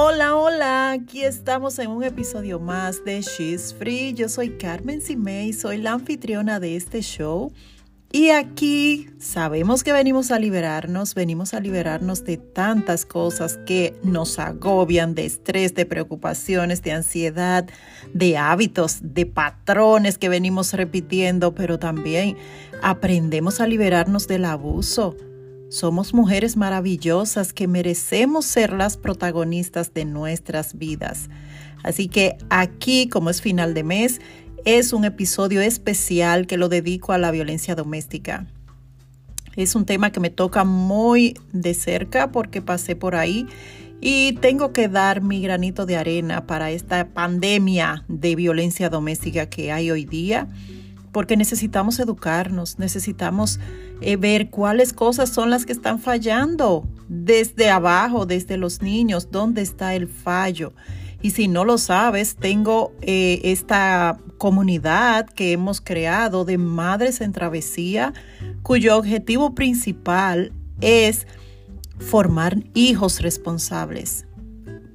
Hola, hola, aquí estamos en un episodio más de She's Free. Yo soy Carmen Simei, soy la anfitriona de este show. Y aquí sabemos que venimos a liberarnos, venimos a liberarnos de tantas cosas que nos agobian, de estrés, de preocupaciones, de ansiedad, de hábitos, de patrones que venimos repitiendo, pero también aprendemos a liberarnos del abuso somos mujeres maravillosas que merecemos ser las protagonistas de nuestras vidas. Así que aquí, como es final de mes, es un episodio especial que lo dedico a la violencia doméstica. Es un tema que me toca muy de cerca porque pasé por ahí y tengo que dar mi granito de arena para esta pandemia de violencia doméstica que hay hoy día porque necesitamos educarnos, necesitamos eh, ver cuáles cosas son las que están fallando desde abajo, desde los niños, dónde está el fallo. Y si no lo sabes, tengo eh, esta comunidad que hemos creado de Madres en Travesía, cuyo objetivo principal es formar hijos responsables,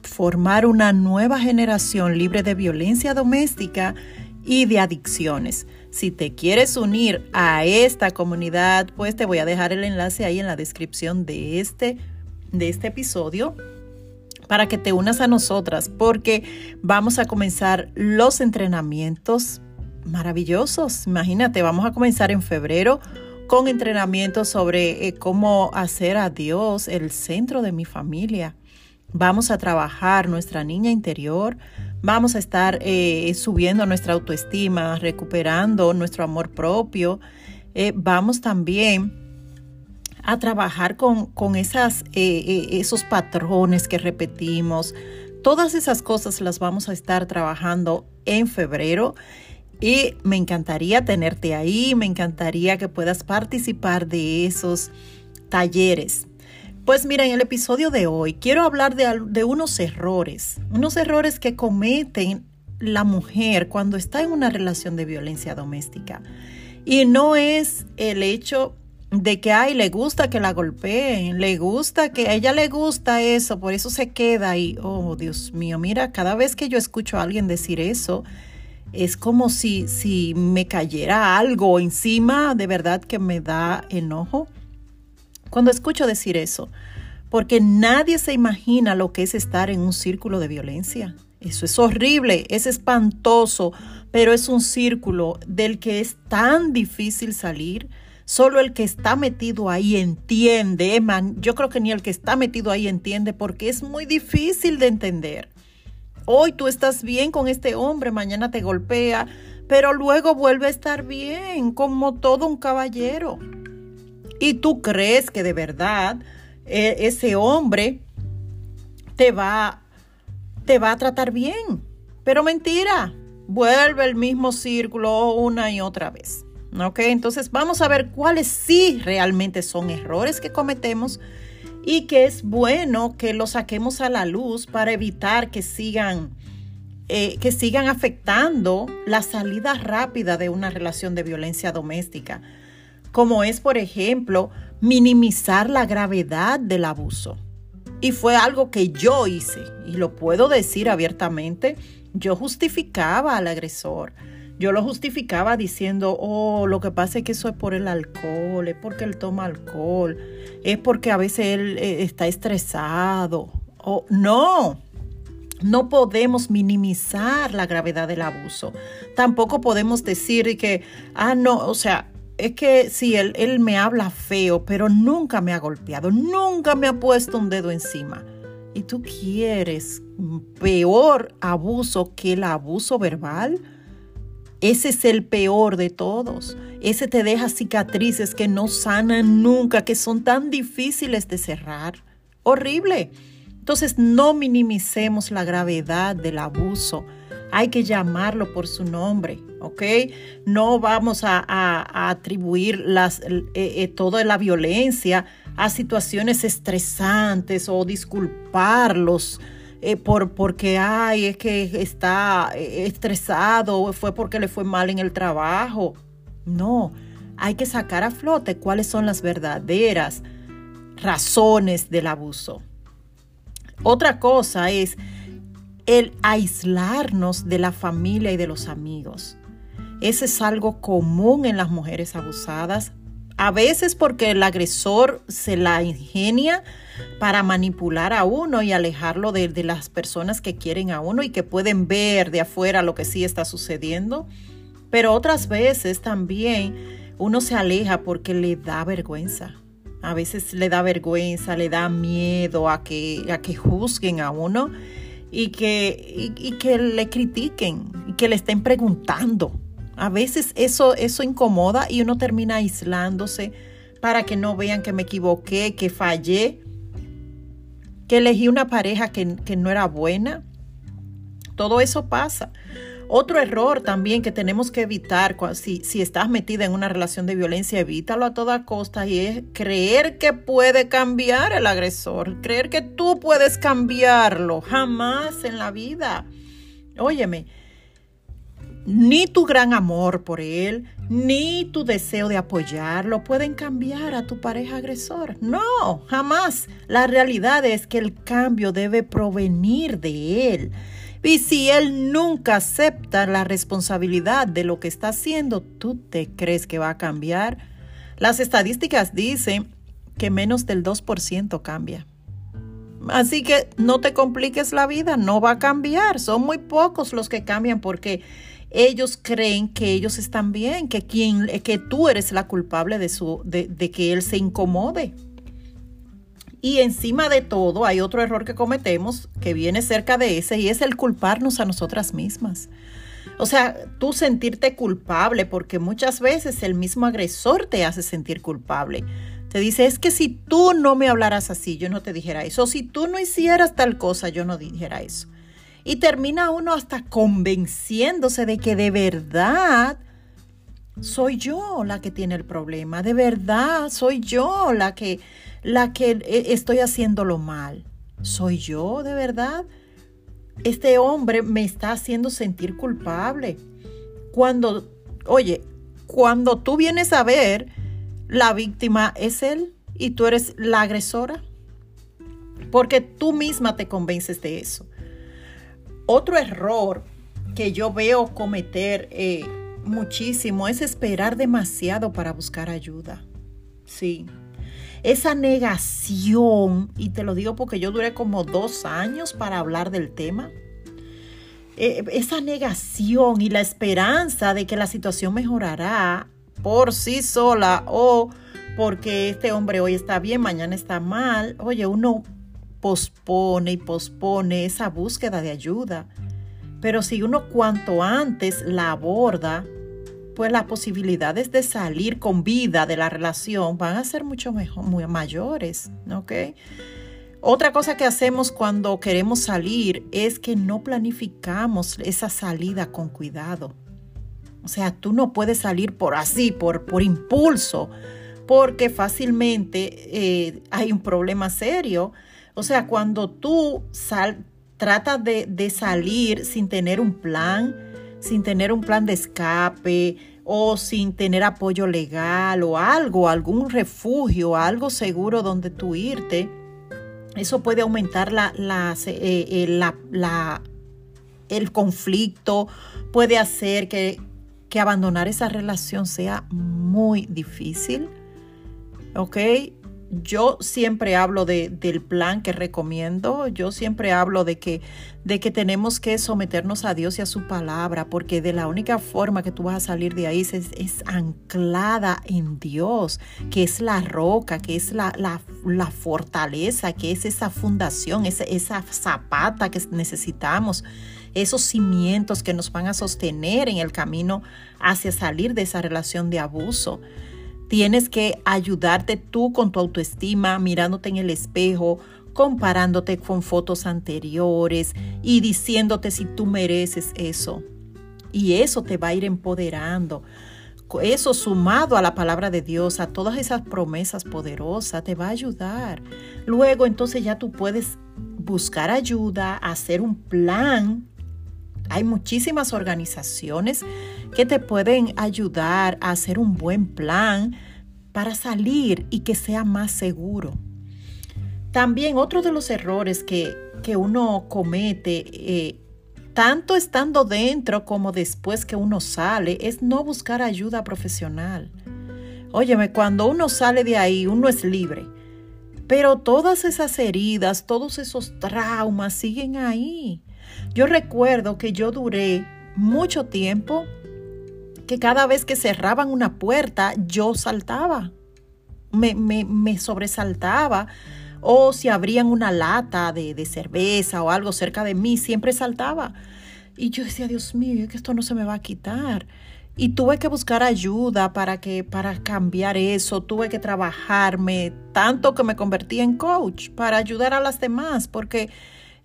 formar una nueva generación libre de violencia doméstica y de adicciones. Si te quieres unir a esta comunidad, pues te voy a dejar el enlace ahí en la descripción de este, de este episodio para que te unas a nosotras, porque vamos a comenzar los entrenamientos maravillosos. Imagínate, vamos a comenzar en febrero con entrenamientos sobre eh, cómo hacer a Dios el centro de mi familia. Vamos a trabajar nuestra niña interior, vamos a estar eh, subiendo nuestra autoestima, recuperando nuestro amor propio. Eh, vamos también a trabajar con, esas, eh, esos patrones que repetimos. Todas esas cosas las vamos a estar trabajando en febrero. Y me encantaría tenerte ahí, me encantaría que puedas participar de esos talleres. Pues mira, en el episodio de hoy quiero hablar de, unos errores, unos errores que cometen la mujer cuando está en una relación de violencia doméstica. Y no es el hecho de que, ay, le gusta que la golpeen, le gusta que a ella le gusta eso, por eso se queda ahí. Oh, Dios mío, mira, cada vez que yo escucho a alguien decir eso, es como si, si me cayera algo encima, de verdad que me da enojo cuando escucho decir eso, porque nadie se imagina lo que es estar en un círculo de violencia. Eso es horrible, es espantoso, pero es un círculo del que es tan difícil salir. Solo el que está metido ahí entiende, man, yo creo que ni el que está metido ahí entiende porque es muy difícil de entender. Hoy tú estás bien con este hombre, mañana te golpea, pero luego vuelve a estar bien, como todo un caballero. Y tú crees que de verdad eh, ese hombre te va, te va a tratar bien. Pero mentira, vuelve el mismo círculo una y otra vez. ¿Ok? Entonces vamos a ver cuáles sí realmente son errores que cometemos y que es bueno que los saquemos a la luz para evitar que sigan, eh, que sigan afectando la salida rápida de una relación de violencia doméstica como es, por ejemplo, minimizar la gravedad del abuso. Y fue algo que yo hice, y lo puedo decir abiertamente, yo justificaba al agresor. Yo lo justificaba diciendo, oh, lo que pasa es que eso es por el alcohol, es porque él toma alcohol, es porque a veces él eh, está estresado. Oh, no, no podemos minimizar la gravedad del abuso. Tampoco podemos decir que, ah, no, o sea, es que sí, él, él me habla feo, pero nunca me ha golpeado, nunca me ha puesto un dedo encima. Y tú quieres peor abuso que el abuso verbal. Ese es el peor de todos. Ese te deja cicatrices que no sanan nunca, que son tan difíciles de cerrar. Horrible. Entonces no minimicemos la gravedad del abuso hay que llamarlo por su nombre, ¿ok? No vamos a, atribuir eh, eh, toda la violencia a situaciones estresantes o disculparlos. Eh, por, porque, ay, es que está estresado o fue porque le fue mal en el trabajo. No, hay que sacar a flote cuáles son las verdaderas razones del abuso. Otra cosa es el aislarnos de la familia y de los amigos. Ese es algo común en las mujeres abusadas, a veces porque el agresor se la ingenia para manipular a uno y alejarlo de, de, las personas que quieren a uno y que pueden ver de afuera lo que sí está sucediendo. Pero otras veces también uno se aleja porque le da vergüenza. A veces le da vergüenza, le da miedo a que, a que juzguen a uno y que, y, que le critiquen y que le estén preguntando. A veces eso, eso incomoda y uno termina aislándose para que no vean que me equivoqué, que fallé, que elegí una pareja que, que no era buena. Todo eso pasa. Otro error también que tenemos que evitar si, si estás metida en una relación de violencia, evítalo a toda costa y es creer que puede cambiar el agresor, creer que tú puedes cambiarlo, jamás en la vida. Óyeme, ni tu gran amor por él, ni tu deseo de apoyarlo pueden cambiar a tu pareja agresor. No, jamás. La realidad es que el cambio debe provenir de él. Y si él nunca acepta la responsabilidad de lo que está haciendo, ¿tú te crees que va a cambiar? Las estadísticas dicen que menos del 2% cambia. Así que no te compliques la vida, no va a cambiar. Son muy pocos los que cambian porque ellos creen que ellos están bien, que, quien, que tú eres la culpable de, su, de, de que él se incomode. Y encima de todo hay otro error que cometemos que viene cerca de ese y es el culparnos a nosotras mismas. O sea, tú sentirte culpable porque muchas veces el mismo agresor te hace sentir culpable. Te dice, es que si tú no me hablaras así, yo no te dijera eso. O si tú no hicieras tal cosa, yo no dijera eso. Y termina uno hasta convenciéndose de que de verdad soy yo la que tiene el problema. De verdad soy yo la que la que eh, estoy haciéndolo mal. ¿Soy yo de verdad? Este hombre me está haciendo sentir culpable. Cuando, oye, cuando tú vienes a ver, la víctima es él y tú eres la agresora. Porque tú misma te convences de eso. Otro error que yo veo cometer eh, muchísimo es esperar demasiado para buscar ayuda. Sí, esa negación, y te lo digo porque yo duré como dos años para hablar del tema, eh, esa negación y la esperanza de que la situación mejorará por sí sola o porque este hombre hoy está bien, mañana está mal, oye, uno pospone y pospone esa búsqueda de ayuda. Pero si uno cuanto antes la aborda, pues las posibilidades de salir con vida de la relación van a ser mucho mejor, muy mayores. Otra cosa que hacemos cuando queremos salir es que no planificamos esa salida con cuidado. O sea, tú no puedes salir por así, por, por impulso, porque fácilmente eh, hay un problema serio. O sea, cuando tú sal, tratas de, de salir sin tener un plan, sin tener un plan de escape o sin tener apoyo legal o algo, algún refugio, algo seguro donde tú irte, eso puede aumentar la, eh, eh, la, la, el conflicto, puede hacer que, que abandonar esa relación sea muy difícil. ¿Ok? Yo siempre hablo de, del plan que recomiendo, yo siempre hablo de que, de que tenemos que someternos a Dios y a su palabra, porque de la única forma que tú vas a salir de ahí es, es anclada en Dios, que es la roca, que es la, la, fortaleza, que es esa fundación, esa, esa zapata que necesitamos esos cimientos que nos van a sostener en el camino hacia salir de esa relación de abuso. Tienes que ayudarte tú con tu autoestima, mirándote en el espejo, comparándote con fotos anteriores y diciéndote si tú mereces eso. Y eso te va a ir empoderando. Eso sumado a la palabra de Dios, a todas esas promesas poderosas, te va a ayudar. Luego entonces ya tú puedes buscar ayuda, hacer un plan hay muchísimas organizaciones que te pueden ayudar a hacer un buen plan para salir y que sea más seguro. También otro de los errores que, que uno comete, eh, tanto estando dentro como después que uno sale, es no buscar ayuda profesional. Óyeme, cuando uno sale de ahí, uno es libre. Pero todas esas heridas, todos esos traumas siguen ahí. Yo recuerdo que yo duré mucho tiempo que cada vez que cerraban una puerta, yo saltaba. Me, me, sobresaltaba o si abrían una lata de, cerveza o algo cerca de mí, siempre saltaba. Y yo decía, Dios mío, es que esto no se me va a quitar. Y tuve que buscar ayuda para, que, para cambiar eso, tuve que trabajarme, tanto que me convertí en coach para ayudar a las demás, porque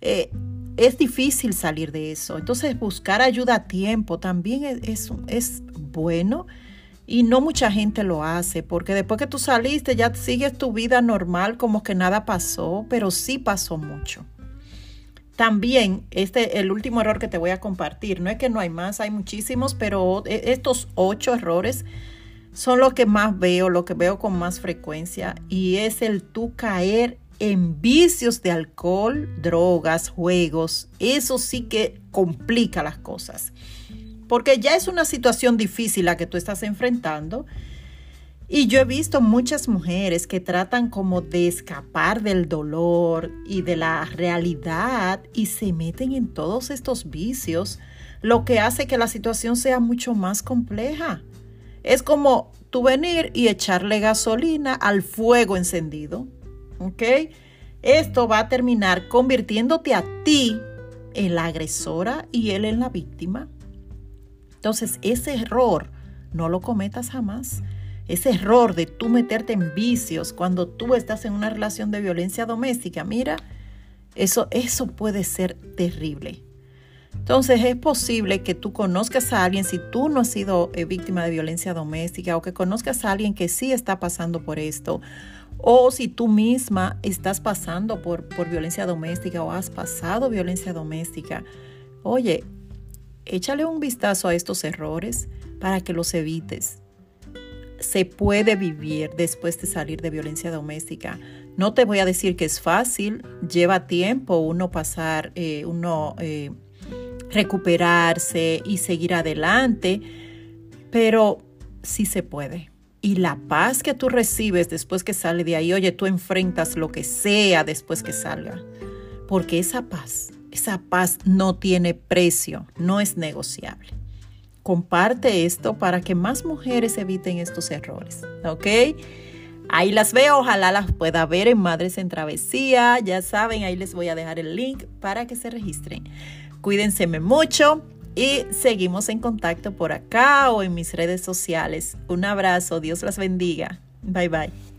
eh, es difícil salir de eso. Entonces buscar ayuda a tiempo también es, bueno y no mucha gente lo hace, porque después que tú saliste ya sigues tu vida normal como que nada pasó, pero sí pasó mucho. También, este, el último error que te voy a compartir, no es que no hay más, hay muchísimos, pero e, estos ocho errores son los que más veo, lo que veo con más frecuencia, y es el tú caer en vicios de alcohol, drogas, juegos. Eso sí que complica las cosas porque ya es una situación difícil la que tú estás enfrentando. Y yo he visto muchas mujeres que tratan como de escapar del dolor y de la realidad y se meten en todos estos vicios, lo que hace que la situación sea mucho más compleja. Es como tú venir y echarle gasolina al fuego encendido, ¿ok? Esto va a terminar convirtiéndote a ti en la agresora y él en la víctima. Entonces, ese error no lo cometas jamás. Ese error de tú meterte en vicios cuando tú estás en una relación de violencia doméstica, mira, eso, eso puede ser terrible. Entonces es posible que tú conozcas a alguien, si tú no has sido eh, víctima de violencia doméstica, o que conozcas a alguien que sí está pasando por esto, o si tú misma estás pasando por, por violencia doméstica o has pasado violencia doméstica. Oye, échale un vistazo a estos errores para que los evites. Se puede vivir después de salir de violencia doméstica. No te voy a decir que es fácil, lleva tiempo uno pasar, eh, uno eh, recuperarse y seguir adelante, pero sí se puede. Y la paz que tú recibes después que sale de ahí, oye, tú enfrentas lo que sea después que salga, porque esa paz esa paz no tiene precio, no es negociable. Comparte esto para que más mujeres eviten estos errores, ¿ok? Ahí las veo, ojalá las pueda ver en Madres en Travesía. Ya saben, ahí les voy a dejar el link para que se registren. Cuídense mucho y seguimos en contacto por acá o en mis redes sociales. Un abrazo, Dios las bendiga. Bye bye.